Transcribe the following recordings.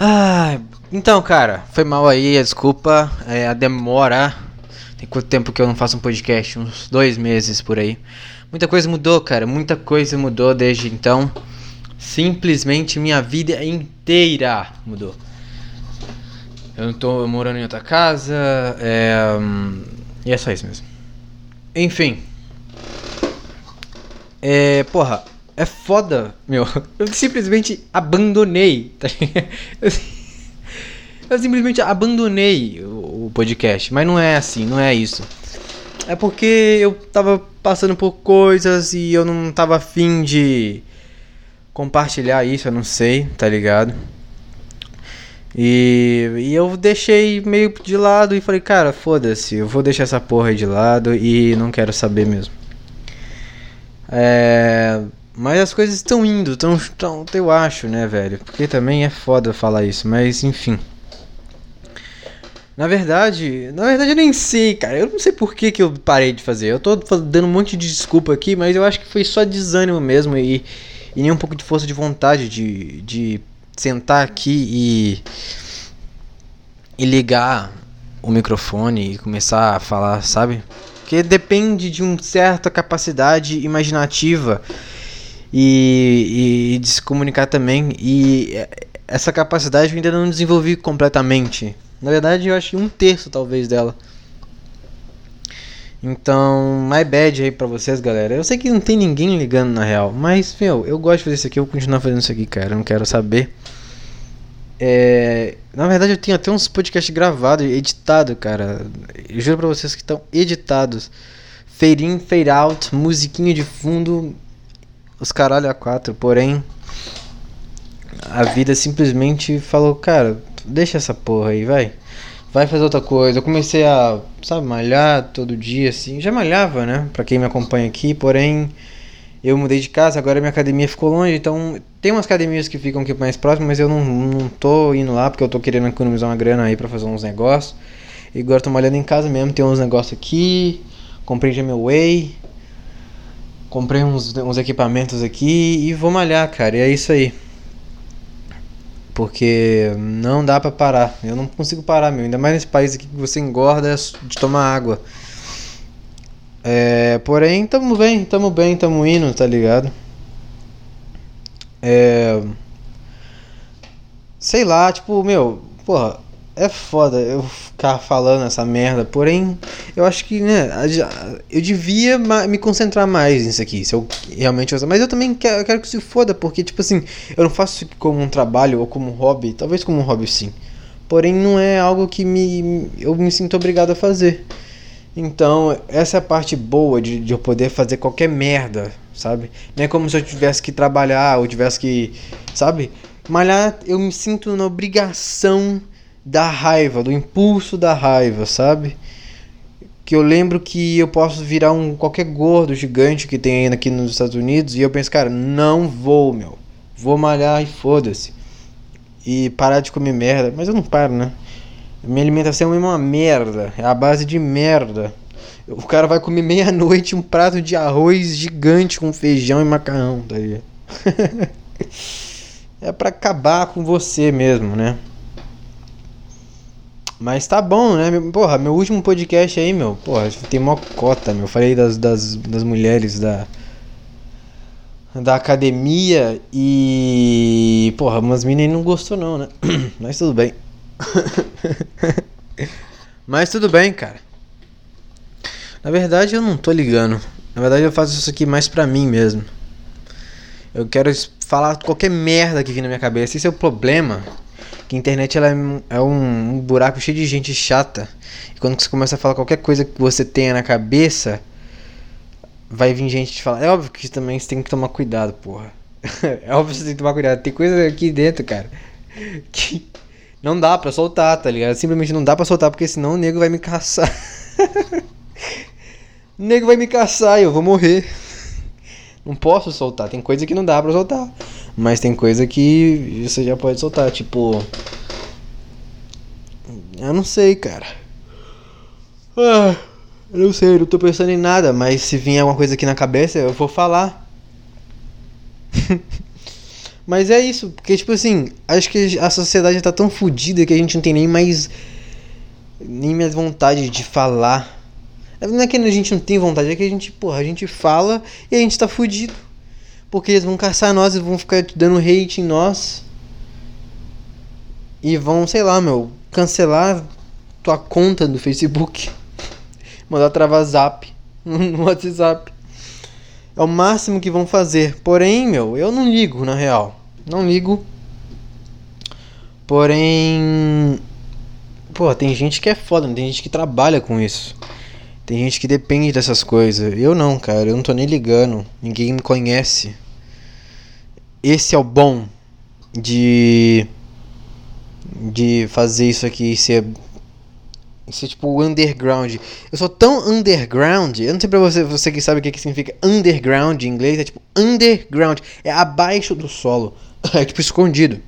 Ah, então, cara, foi mal aí, desculpa, é, a demora. Tem quanto tempo que eu não faço um podcast? Uns dois meses por aí. Muita coisa mudou, cara, muita coisa mudou desde então. Simplesmente minha vida inteira mudou. Eu não tô morando em outra casa, é, e é só isso mesmo. Enfim. É, porra, é foda, meu. Eu simplesmente abandonei. Tá eu, simplesmente abandonei o, o podcast. Mas não é assim, não é isso. É porque eu tava passando por coisas e eu não tava afim de compartilhar isso, eu não sei, tá ligado? E, e eu deixei meio de lado e falei, cara, foda-se, eu vou deixar essa porra aí de lado e não quero saber mesmo. É, mas as coisas estão indo, tão, tão, eu acho, né, velho? Porque também é foda falar isso, mas enfim. Na verdade, na verdade eu nem sei, cara. Eu não sei por que, que eu parei de fazer. Eu tô dando um monte de desculpa aqui, mas eu acho que foi só desânimo mesmo e, e nem um pouco de força de vontade de, de sentar aqui e, e ligar o microfone e começar a falar, sabe? Porque depende de uma certa capacidade imaginativa e, e, de se comunicar também. E essa capacidade eu ainda não desenvolvi completamente. Na verdade, eu acho que um terço talvez dela. Então, my bad aí pra vocês, galera. Eu sei que não tem ninguém ligando na real, mas, meu, eu gosto de fazer isso aqui, eu vou continuar fazendo isso aqui, cara. Eu não quero saber. É, na verdade, eu tenho até uns podcasts gravados, editados, cara. Eu juro pra vocês que estão editados. In, fade out, musiquinha de fundo, os caralho a quatro, porém a vida simplesmente falou, cara, deixa essa porra aí, vai. Vai fazer outra coisa. Eu comecei a, sabe, malhar todo dia assim. Já malhava, né? Pra quem me acompanha aqui, porém eu mudei de casa, agora minha academia ficou longe, então tem umas academias que ficam aqui mais próximas, mas eu não, não tô indo lá porque eu tô querendo economizar uma grana aí pra fazer uns negócios. E agora tô malhando em casa mesmo, tem uns negócios aqui. Comprei já meu whey. Comprei uns, uns equipamentos aqui e vou malhar, cara. E é isso aí. Porque não dá pra parar. Eu não consigo parar, meu. Ainda mais nesse país aqui que você engorda de tomar água. É, porém, tamo bem, tamo bem, tamo indo, tá ligado? É. Sei lá, tipo, meu, porra, é foda eu ficar falando essa merda, porém, eu acho que, né, eu devia me concentrar mais nisso aqui, se eu realmente usar. Mas eu também quero, eu quero que se foda, porque, tipo assim, eu não faço isso como um trabalho ou como um hobby, talvez como um hobby sim. Porém, não é algo que me, eu me sinto obrigado a fazer. Então, essa é a parte boa de, de eu poder fazer qualquer merda, sabe? Não é como se eu tivesse que trabalhar ou tivesse que, sabe? Malhar, eu me sinto na obrigação da raiva, do impulso da raiva, sabe? Que eu lembro que eu posso virar um qualquer gordo gigante que tem aqui nos Estados Unidos e eu penso, cara, não vou, meu. Vou malhar e foda-se. E parar de comer merda, mas eu não paro, né? Minha alimentação é uma merda, é a base de merda. O cara vai comer meia-noite um prato de arroz gigante com feijão e macarrão, tá ligado? é para acabar com você mesmo, né? Mas tá bom, né? Porra, meu último podcast aí, meu. Porra, tem uma cota, meu. Falei das, das, das mulheres da. Da academia e. Porra, umas meninas não gostou, não, né? Mas tudo bem. Mas tudo bem, cara. Na verdade, eu não tô ligando. Na verdade, eu faço isso aqui mais pra mim mesmo. Eu quero falar qualquer merda que vem na minha cabeça. Esse é o problema que a internet ela é, um, um, buraco cheio de gente chata. E quando você começa a falar qualquer coisa que você tenha na cabeça, vai vir gente te falar. É óbvio que também você tem que tomar cuidado, porra. é óbvio que você tem que tomar cuidado. Tem coisa aqui dentro, cara, que não dá pra soltar, tá ligado? Simplesmente não dá pra soltar, porque senão o nego vai me caçar. o nego vai me caçar e eu vou morrer. Não posso soltar. Tem coisa que não dá pra soltar. Mas tem coisa que você já pode soltar. Tipo. Eu não sei, cara. Ah, eu não sei, eu não tô pensando em nada. Mas se vier alguma coisa aqui na cabeça, eu vou falar. Mas é isso, porque, tipo assim, acho que a sociedade tá tão fodida que a gente não tem nem mais. nem mais vontade de falar. Não é que a gente não tem vontade, é que a gente, porra, a gente fala e a gente tá fudido. Porque eles vão caçar nós e vão ficar dando hate em nós. E vão, sei lá, meu, cancelar tua conta do Facebook. Mandar travar zap no WhatsApp. É o máximo que vão fazer. Porém, meu, eu não ligo, na real. Não ligo. Porém. Pô, tem gente que é foda, tem gente que trabalha com isso. Tem gente que depende dessas coisas. Eu não, cara. Eu não tô nem ligando. Ninguém me conhece. Esse é o bom de. De fazer isso aqui ser é tipo underground. Eu sou tão underground. Eu não sei pra você, você que sabe o que, que significa underground em inglês. É tipo underground. É abaixo do solo. É tipo escondido.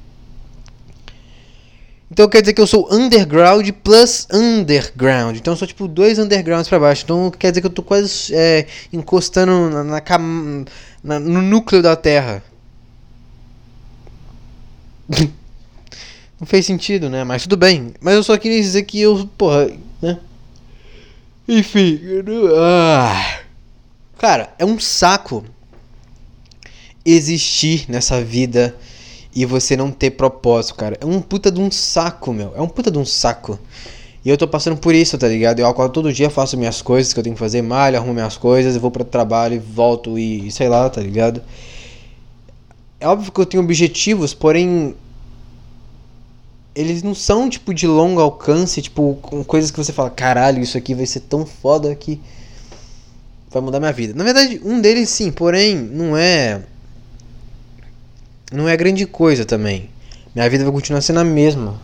Então quer dizer que eu sou underground plus underground. Então eu sou tipo dois undergrounds pra baixo. Então quer dizer que eu tô quase é, encostando na, na, na, no núcleo da Terra. Não fez sentido, né? Mas tudo bem. Mas eu só queria dizer que eu, porra, né? Enfim. Ah. Cara, é um saco existir nessa vida e você não ter propósito, cara. É um puta de um saco, meu. É um puta de um saco. E eu tô passando por isso, tá ligado? Eu acordo todo dia, faço minhas coisas que eu tenho que fazer, malho, arrumo minhas coisas, vou pro trabalho e volto e sei lá, tá ligado? É óbvio que eu tenho objetivos, porém eles não são tipo de longo alcance, tipo, com coisas que você fala, caralho, isso aqui vai ser tão foda que vai mudar minha vida. Na verdade, um deles sim, porém, não é não é grande coisa também. Minha vida vai continuar sendo a mesma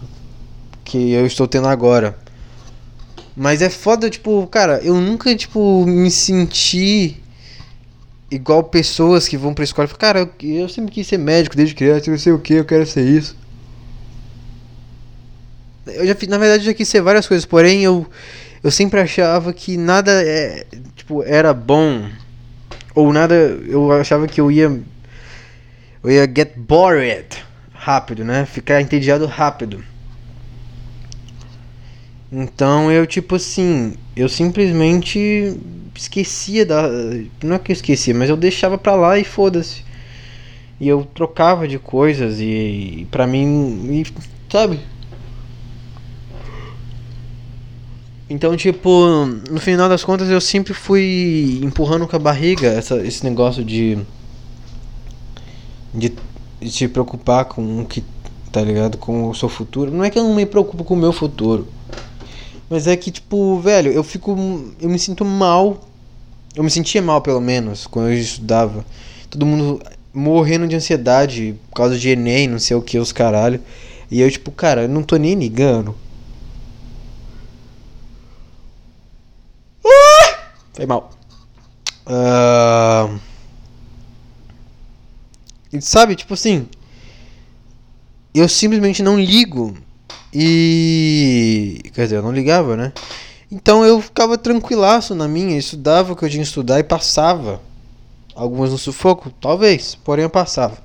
que eu estou tendo agora. Mas é foda, tipo, cara, eu nunca, tipo, me senti igual pessoas que vão pra escola e falam, cara, eu, eu sempre quis ser médico desde criança, eu sei o que, eu quero ser isso. Eu já na verdade eu já quis ser várias coisas, porém eu eu sempre achava que nada é, tipo, era bom ou nada, eu achava que eu ia eu ia get bored rápido, né? Ficar entediado rápido. Então eu tipo assim, eu simplesmente esquecia da não é que eu esquecia, mas eu deixava pra lá e foda-se. E eu trocava de coisas e, e para mim, e, sabe? Então, tipo, no final das contas eu sempre fui empurrando com a barriga essa, esse negócio de, de. de se preocupar com o que. tá ligado? Com o seu futuro. Não é que eu não me preocupo com o meu futuro. Mas é que, tipo, velho, eu fico. Eu me sinto mal. Eu me sentia mal, pelo menos, quando eu estudava. Todo mundo morrendo de ansiedade por causa de Enem, não sei o que, os caralho. E eu, tipo, cara, eu não tô nem ligando Foi mal. Uh... Sabe, tipo assim. Eu simplesmente não ligo. E. Quer dizer, eu não ligava, né? Então eu ficava tranquilaço na minha, estudava o que eu tinha que estudar e passava. Algumas no sufoco? Talvez, porém eu passava.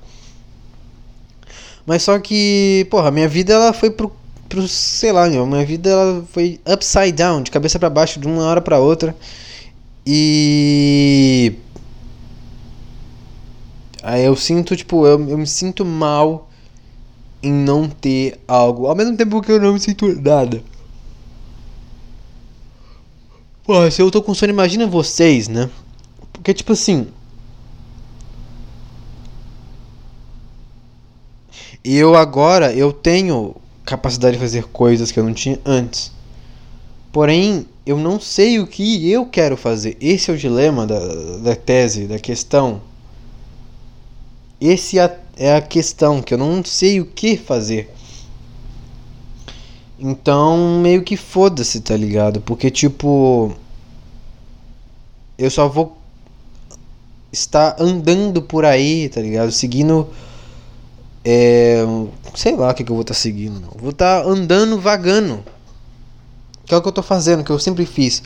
Mas só que, porra, minha vida ela foi pro, pro sei lá, minha vida ela foi upside down, de cabeça para baixo, de uma hora para outra. E. Aí eu sinto, tipo, eu, eu me sinto mal em não ter algo. Ao mesmo tempo que eu não me sinto nada. Pô, se eu tô com sono, imagina vocês, né? Porque, tipo assim. Eu agora, eu tenho capacidade de fazer coisas que eu não tinha antes. Porém, eu não sei o que eu quero fazer. Esse é o dilema da, da tese, da questão. Esse é, é a questão, que eu não sei o que fazer. Então, meio que foda-se, tá ligado? Porque, tipo. Eu só vou estar andando por aí, tá ligado? Seguindo. É, sei lá o que, que eu vou estar tá seguindo. Não. Vou estar tá andando, vagando. Que é o que eu tô fazendo, que eu sempre fiz.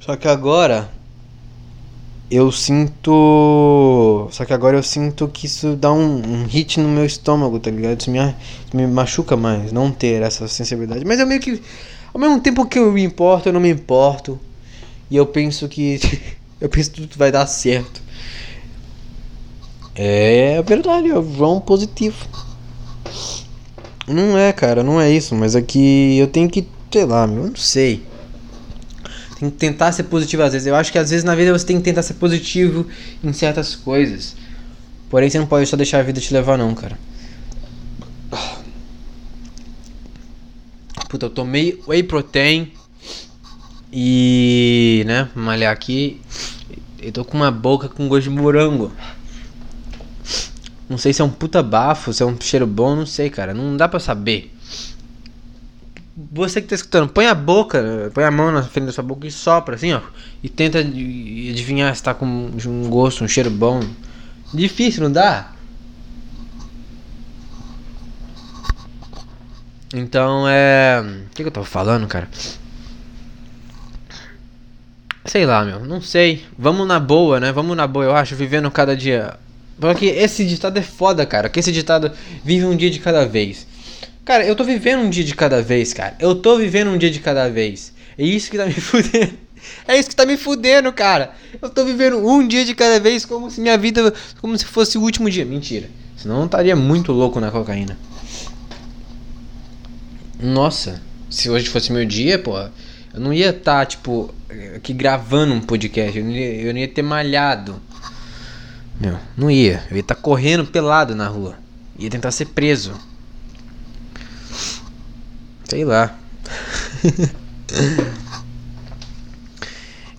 Só que agora eu sinto. Só que agora eu sinto que isso dá um, um hit no meu estômago, tá ligado? Isso me, isso me machuca mais, não ter essa sensibilidade. Mas eu meio que. Ao mesmo tempo que eu me importo, eu não me importo. E eu penso que. eu penso que tudo vai dar certo. É verdade, é vão positivo. Não é, cara, não é isso, mas é que eu tenho que, sei lá, eu não sei. Tem que tentar ser positivo às vezes. Eu acho que às vezes na vida você tem que tentar ser positivo em certas coisas. Porém, você não pode só deixar a vida te levar, não, cara. Puta, eu tomei whey protein e, né, malhar aqui. Eu tô com uma boca com gosto de morango. Não sei se é um puta bafo, se é um cheiro bom, não sei, cara. Não dá pra saber você que tá escutando, põe a boca, põe a mão na frente da sua boca e sopra assim, ó. E tenta adivinhar se tá com um gosto, um cheiro bom. Difícil, não dá? Então é. O que, que eu tô falando, cara? Sei lá, meu, não sei. Vamos na boa, né? Vamos na boa, eu acho, vivendo cada dia. Porque esse ditado é foda, cara. Que esse ditado vive um dia de cada vez. Cara, eu tô vivendo um dia de cada vez, cara. Eu tô vivendo um dia de cada vez. É isso que tá me fudendo. É isso que tá me fudendo, cara. Eu tô vivendo um dia de cada vez como se minha vida. Como se fosse o último dia. Mentira. Senão eu estaria muito louco na cocaína. Nossa. Se hoje fosse meu dia, pô. Eu não ia estar, tá, tipo, aqui gravando um podcast. Eu não ia, eu não ia ter malhado. Meu, não ia. Eu ia estar tá correndo pelado na rua. Ia tentar ser preso. Sei lá.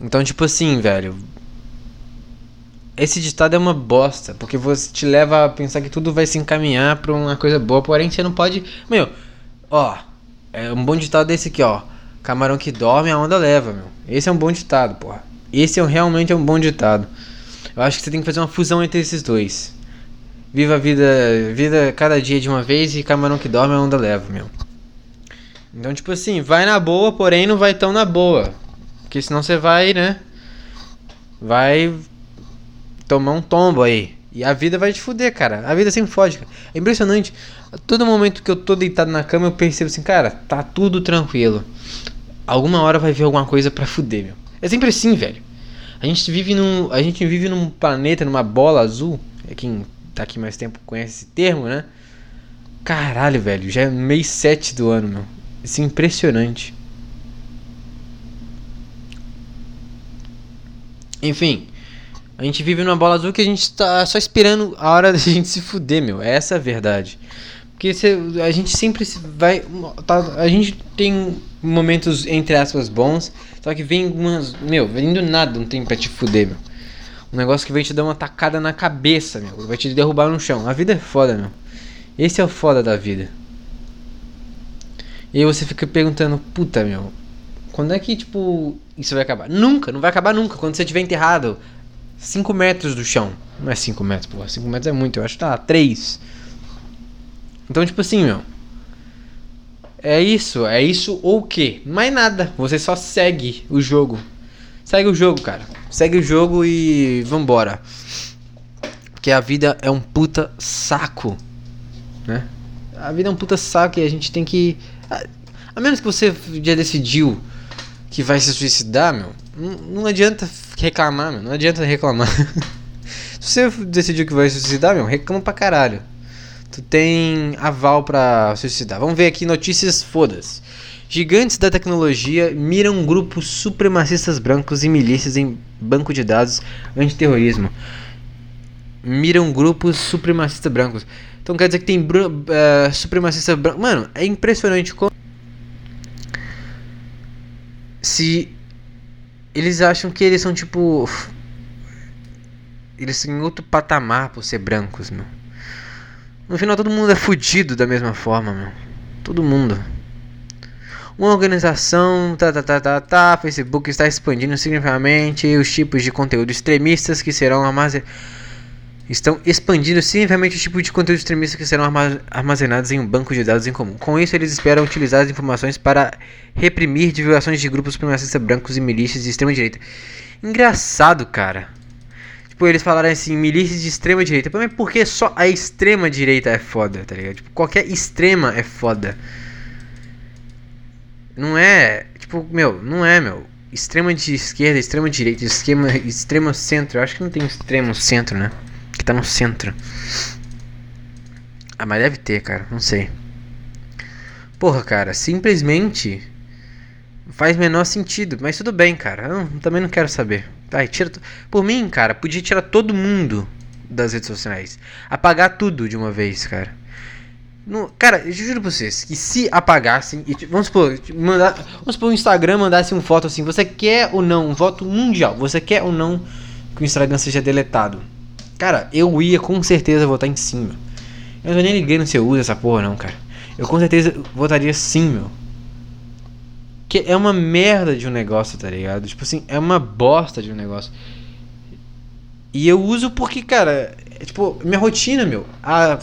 então, tipo assim, velho. Esse ditado é uma bosta, porque você te leva a pensar que tudo vai se encaminhar pra uma coisa boa, porém você não pode. Meu, ó, é um bom ditado desse aqui, ó. Camarão que dorme, a onda leva, meu. Esse é um bom ditado, porra. Esse é realmente é um bom ditado. Eu acho que você tem que fazer uma fusão entre esses dois. Viva a vida, vida cada dia de uma vez e camarão que dorme, a onda leva, meu. Então, tipo assim, vai na boa, porém não vai tão na boa. Porque senão você vai, né? Vai tomar um tombo aí. E a vida vai te fuder, cara. A vida sempre fode, cara. É impressionante. Todo momento que eu tô deitado na cama, eu percebo assim, cara, tá tudo tranquilo. Alguma hora vai vir alguma coisa para fuder, meu. É sempre assim, velho. A gente vive num, a gente vive num planeta, numa bola azul. É quem tá aqui mais tempo conhece esse termo, né? Caralho, velho, já é mês 7 do ano, meu. Isso é impressionante. Enfim, a gente vive numa bola azul que a gente tá só esperando a hora da gente se fuder, meu. Essa é a verdade. Porque cê, a gente sempre vai. Tá, a gente tem momentos, entre aspas, bons. Só que vem umas. Meu, vem do nada um tempo pra te fuder, meu. Um negócio que vem te dar uma tacada na cabeça, meu. Vai te derrubar no chão. A vida é foda, meu. Esse é o foda da vida. E aí você fica perguntando, puta meu, quando é que tipo isso vai acabar? Nunca, não vai acabar nunca. Quando você estiver enterrado 5 metros do chão. Não é 5 metros, porra. 5 metros é muito, eu acho que tá 3. Então, tipo assim, meu. É isso, é isso ou o quê? Mais nada. Você só segue o jogo. Segue o jogo, cara. Segue o jogo e vambora. Porque a vida é um puta saco, né? A vida é um puta saco e a gente tem que a menos que você já decidiu que vai se suicidar, meu, não, não adianta reclamar, meu. Não adianta reclamar. se você decidiu que vai se suicidar, meu, reclama pra caralho. Tu tem aval pra suicidar. Vamos ver aqui notícias fodas. Gigantes da tecnologia miram grupos supremacistas brancos e milícias em banco de dados antiterrorismo. Miram grupos supremacistas brancos. Então quer dizer que tem uh, supremacista branco. Mano, é impressionante como. Se. Eles acham que eles são tipo. Eles são em outro patamar por ser brancos, meu. No final todo mundo é fudido da mesma forma, meu. Todo mundo. Uma organização, tá, tá, tá, tá, tá, Facebook está expandindo significativamente os tipos de conteúdo extremistas que serão armazenados estão expandindo significativamente o tipo de conteúdo extremista que serão armazenados em um banco de dados em comum. Com isso, eles esperam utilizar as informações para reprimir divulgações de grupos supremacistas brancos e milícias de extrema direita. Engraçado, cara. Tipo, eles falarem assim, milícias de extrema direita. Mas por que só a extrema direita é foda, tá ligado? Tipo, qualquer extrema é foda. Não é. Tipo, meu, não é, meu. Extrema de esquerda, extrema direita, esquema, extremo centro. Eu acho que não tem extremo centro, né? Tá no centro. Ah, mas deve ter, cara. Não sei. Porra, cara, simplesmente faz menor sentido. Mas tudo bem, cara. Eu também não quero saber. Ai, tira. Por mim, cara, podia tirar todo mundo das redes sociais. Apagar tudo de uma vez, cara. No, cara, eu juro pra vocês que se apagassem. E, vamos supor, mandar, vamos supor o Instagram mandasse uma foto assim. Você quer ou não um voto mundial? Você quer ou não que o Instagram seja deletado? Cara, eu ia com certeza votar em cima. Eu não nem liguei se eu uso essa porra, não, cara. Eu com certeza votaria sim, meu. Que é uma merda de um negócio, tá ligado? Tipo assim, é uma bosta de um negócio. E eu uso porque, cara, é tipo, minha rotina, meu. A,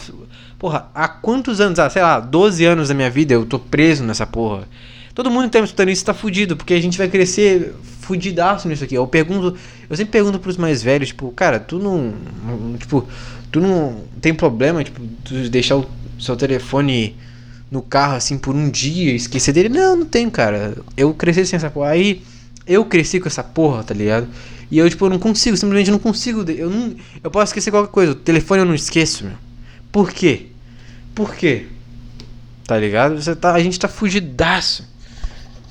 porra, há quantos anos? Ah, sei lá, 12 anos da minha vida eu tô preso nessa porra. Todo mundo que tá escutando isso tá fudido, porque a gente vai crescer fudidaço nisso aqui. Eu pergunto, eu sempre pergunto pros mais velhos, tipo, cara, tu não. Tipo, tu não tem problema, tipo, tu deixar o seu telefone no carro assim por um dia esquecer dele. Não, não tem, cara. Eu cresci sem essa porra. Aí eu cresci com essa porra, tá ligado? E eu, tipo, eu não consigo, simplesmente não consigo. Eu, não, eu posso esquecer qualquer coisa. O telefone eu não esqueço, meu. Por quê? Por quê? Tá ligado? Você tá, a gente tá fugidaço.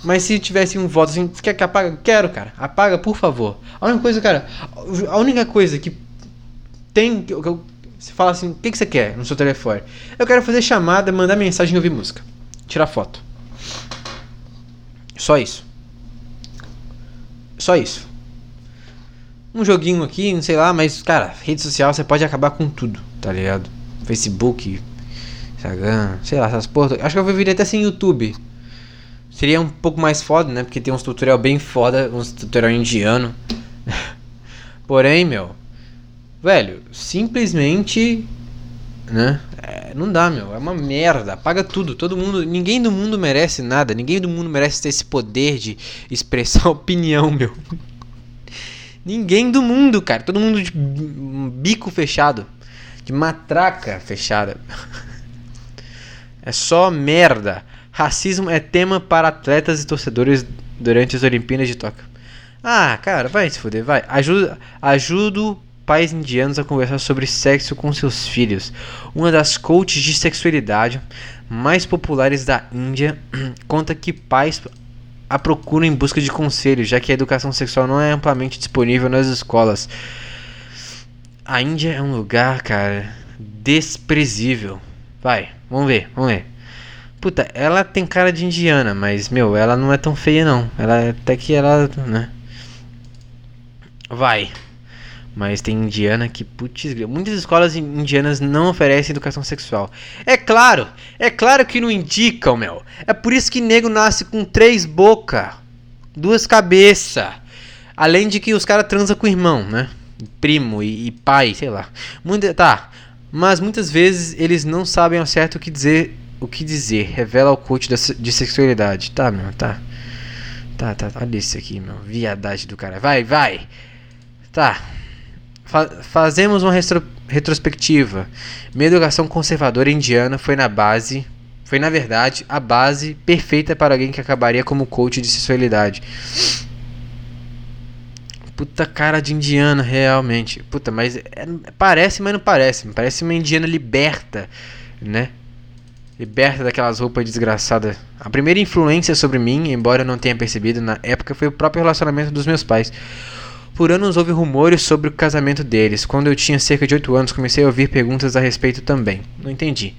Mas se tivesse um voto assim, quer que apaga? Quero, cara. Apaga, por favor. A única coisa, cara, a única coisa que tem que eu, você fala assim: o que, que você quer no seu telefone? Eu quero fazer chamada, mandar mensagem e ouvir música. Tirar foto. Só isso. Só isso. Um joguinho aqui, não sei lá, mas, cara, rede social você pode acabar com tudo, tá ligado? Facebook, Instagram, sei lá, essas porra. Acho que eu viria até sem YouTube. Seria um pouco mais foda, né? Porque tem uns tutorial bem foda, uns tutorial indiano. Porém, meu, Velho, simplesmente. Né? É, não dá, meu. É uma merda. Apaga tudo. Todo mundo. Ninguém do mundo merece nada. Ninguém do mundo merece ter esse poder de expressar opinião, meu. Ninguém do mundo, cara. Todo mundo de bico fechado. De matraca fechada. É só merda. Racismo é tema para atletas e torcedores durante as Olimpíadas de Tóquio. Ah, cara, vai se fuder, vai. Ajuda, ajudo pais indianos a conversar sobre sexo com seus filhos. Uma das coaches de sexualidade mais populares da Índia conta que pais a procuram em busca de conselhos, já que a educação sexual não é amplamente disponível nas escolas. A Índia é um lugar, cara, desprezível. Vai, vamos ver, vamos ver. Puta, ela tem cara de indiana, mas, meu, ela não é tão feia, não. Ela até que ela, né? Vai. Mas tem indiana que, putz, muitas escolas indianas não oferecem educação sexual. É claro, é claro que não indicam, meu. É por isso que nego nasce com três bocas, duas cabeças. Além de que os caras transam com o irmão, né? Primo e, e, pai, sei lá. Muita, tá, mas muitas vezes eles não sabem ao certo o que dizer. O que dizer, revela o coach de sexualidade. Tá, meu, tá. Tá, tá, olha isso aqui, meu. Viadagem do cara. Vai, vai. Tá fa fazemos uma retrospectiva. Minha educação conservadora indiana foi na base, foi na verdade a base perfeita para alguém que acabaria como coach de sexualidade. Puta cara de indiana, realmente. Puta, mas é, parece, mas não parece. Parece uma indiana liberta, né? Liberta daquelas roupas desgraçadas. A primeira influência sobre mim, embora eu não tenha percebido na época, foi o próprio relacionamento dos meus pais. Por anos houve rumores sobre o casamento deles. Quando eu tinha cerca de 8 anos, comecei a ouvir perguntas a respeito também. Não entendi.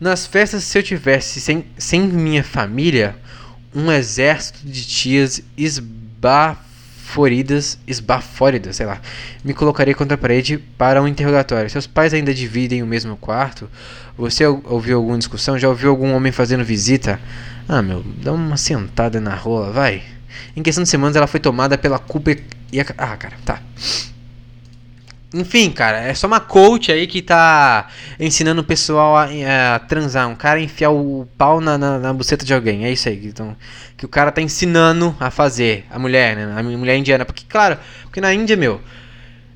Nas festas, se eu tivesse sem, sem minha família, um exército de tias esbaforidas, esbafóridas, sei lá, me colocaria contra a parede para um interrogatório. Seus pais ainda dividem o mesmo quarto? Você ouviu alguma discussão? Já ouviu algum homem fazendo visita? Ah, meu, dá uma sentada na rola, vai. Em questão de semanas, ela foi tomada pela culpa e a... Ah, cara, tá. Enfim, cara, é só uma coach aí que tá ensinando o pessoal a, a transar. Um cara enfiar o pau na, na, na, buceta de alguém. É isso aí. Então, que o cara tá ensinando a fazer. A mulher, né? A mulher indiana. Porque, claro, porque na Índia, meu.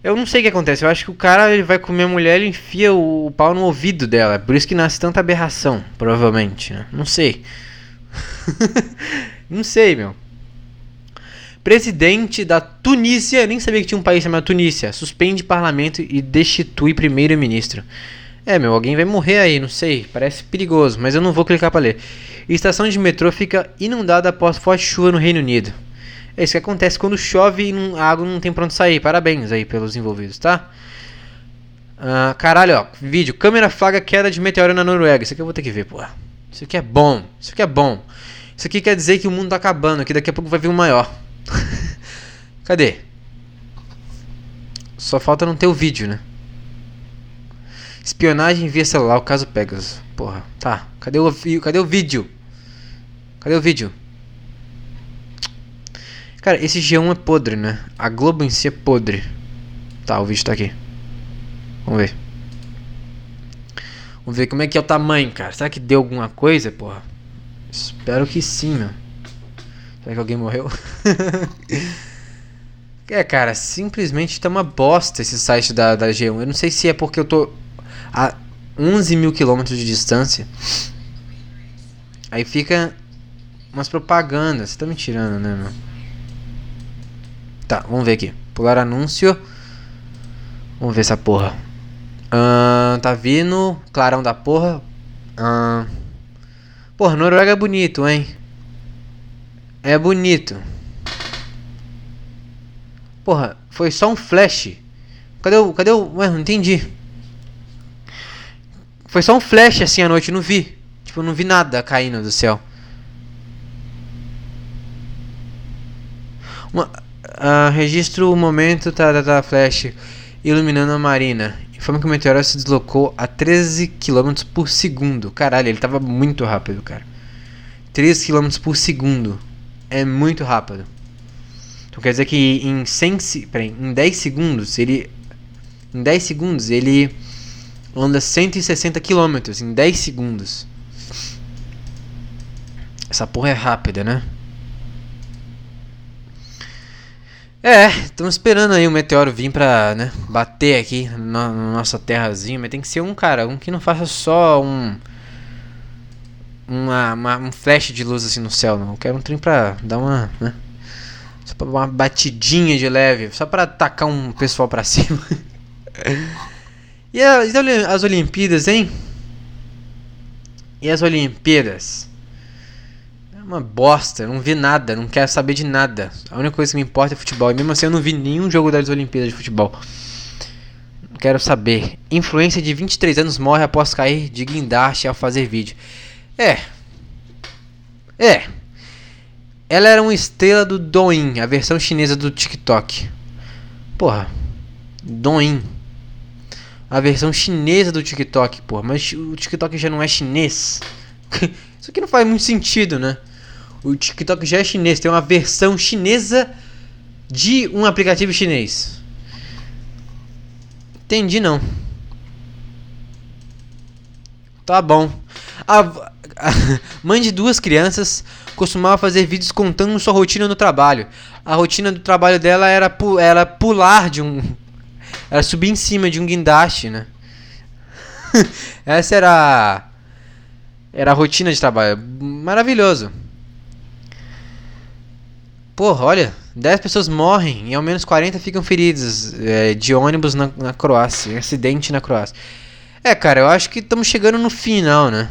Eu não sei o que acontece. Eu acho que o cara ele vai comer a mulher, ele enfia o, o pau no ouvido dela. Por isso que nasce tanta aberração, provavelmente. Né? Não sei. não sei, meu. Presidente da Tunísia, nem sabia que tinha um país chamado Tunísia, suspende parlamento e destitui primeiro-ministro. É, meu, alguém vai morrer aí, não sei. Parece perigoso, mas eu não vou clicar para ler. Estação de metrô fica inundada após forte chuva no Reino Unido. É isso que acontece quando chove e a água não tem pra sair. Parabéns aí pelos envolvidos, tá? Uh, caralho, ó. Vídeo. Câmera flaga queda de meteoro na Noruega. Isso aqui eu vou ter que ver, pô. Isso aqui é bom. Isso aqui é bom. Isso aqui quer dizer que o mundo tá acabando. Que daqui a pouco vai vir um maior. Cadê? Só falta não ter o vídeo, né? Espionagem via celular, o caso Pegasus. Porra, tá. Cadê o, cadê o vídeo? Cadê o vídeo? Cara, esse G1 é podre, né? A Globo em si é podre. Tá, o vídeo tá aqui. Vamos ver. Vamos ver como é que é o tamanho, cara. Será que deu alguma coisa, porra? Espero que sim, meu. Será que alguém morreu? é, cara, simplesmente tá uma bosta esse site da, da G1. Eu não sei se é porque eu tô a 11 mil quilômetros de distância. Aí fica umas propagandas. Você tá me tirando, né, meu? Tá, vamos ver aqui. Pular anúncio. Vamos ver essa porra. Uh, tá vindo. Clarão da porra. Uh, porra, Noruega é bonito, hein? É bonito. Porra, foi só um flash. Cadê o. Cadê o. Ué, não entendi. Foi só um flash assim à noite, não vi. Tipo, não vi nada caindo do céu. Uma, Uh, registro o momento tá, tá, tá, flash iluminando a marina. Informa que o meteoro se deslocou a 13 km por segundo. Caralho, ele tava muito rápido, cara. 13 km por segundo. É muito rápido. Então quer dizer que em 100, peraí, em 10 segundos ele em 10 segundos ele anda 160 km em 10 segundos. Essa porra é rápida, né? É, estamos esperando aí o meteoro vir pra, né, bater aqui na, na, nossa terrazinha, mas tem que ser um cara, um que não faça só um uma, uma, um flash de luz assim no céu, não. Eu quero um trem pra dar uma, né, só pra uma batidinha de leve, só pra atacar um pessoal pra cima. e as, as Olimpíadas, hein? E as Olimpíadas? uma bosta, não vi nada, não quero saber de nada. A única coisa que me importa é futebol. E mesmo assim eu não vi nenhum jogo das Olimpíadas de futebol. Quero saber. Influência de 23 anos morre após cair de guindaste ao fazer vídeo. É. É. Ela era uma estrela do Douyin, a versão chinesa do TikTok. Porra. Douyin. A versão chinesa do TikTok, porra. Mas o TikTok já não é chinês. Isso aqui não faz muito sentido, né? O TikTok já é chinês, tem uma versão chinesa de um aplicativo chinês. Entendi não. Tá bom. A, mãe de duas crianças costumava fazer vídeos contando sua rotina no trabalho. A rotina do trabalho dela era, pu era pular de um. Era subir em cima de um guindaste, né? Essa era. Era a rotina de trabalho. Maravilhoso. Porra, olha, 10 pessoas morrem e ao menos 40 ficam feridas é, de ônibus na, na Croácia, acidente na Croácia. É, cara, eu acho que estamos chegando no final, né?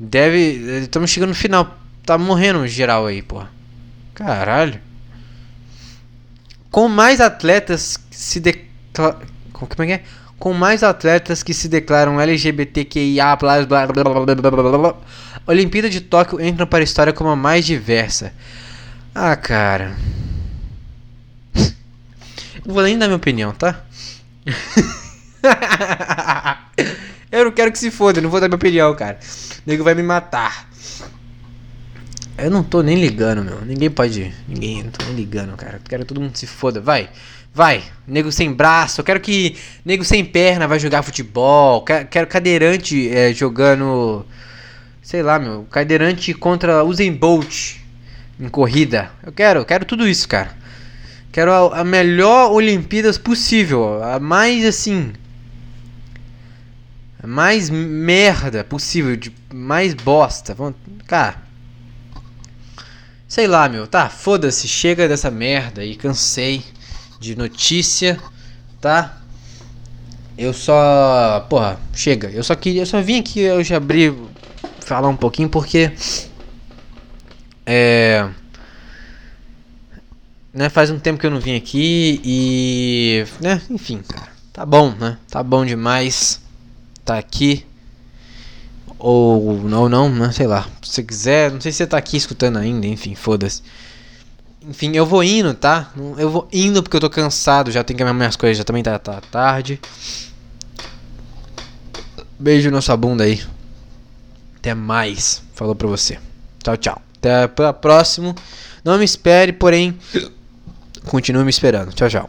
Deve. Estamos chegando no final. Tá morrendo geral aí, porra. Caralho. Com mais atletas se declaram. Como é que é? Com mais atletas que se declaram LGBTQIA, blá blá blá blá blá blá blá blá Olimpíada de Tóquio entra para a história como a mais diversa. Ah, cara. Não vou nem dar minha opinião, tá? eu não quero que se foda, não vou dar minha opinião, cara. O nego vai me matar. Eu não tô nem ligando, meu. Ninguém pode. Ninguém, não tô nem ligando, cara. Eu quero que todo mundo se foda. Vai. Vai. Nego sem braço. Eu quero que. Nego sem perna vai jogar futebol. Quero cadeirante é, jogando sei lá, meu, cadeirante contra Usain Bolt em corrida. Eu quero, eu quero tudo isso, cara. Quero a, a melhor Olimpíadas possível. A mais assim. A mais merda possível. De mais bosta. Cara. Sei lá, meu. Tá, foda-se. Chega dessa merda aí. Cansei de notícia. Tá? Eu só. Porra, chega. Eu só queria. Eu só vim aqui hoje abrir. Falar um pouquinho porque. É né, faz um tempo que eu não vim aqui e, né, enfim, cara, tá bom, né? Tá bom demais tá aqui ou, ou não, né? Sei lá. Se você quiser, não sei se você tá aqui escutando ainda, enfim, foda-se. Enfim, eu vou indo, tá? Eu vou indo porque eu tô cansado, já tenho que arrumar minhas coisas, já também tá, tá tarde. Beijo na sua bunda aí. Até mais. Falou pra você. Tchau, tchau. Até o próximo. Não me espere, porém Continue me esperando. Tchau, tchau.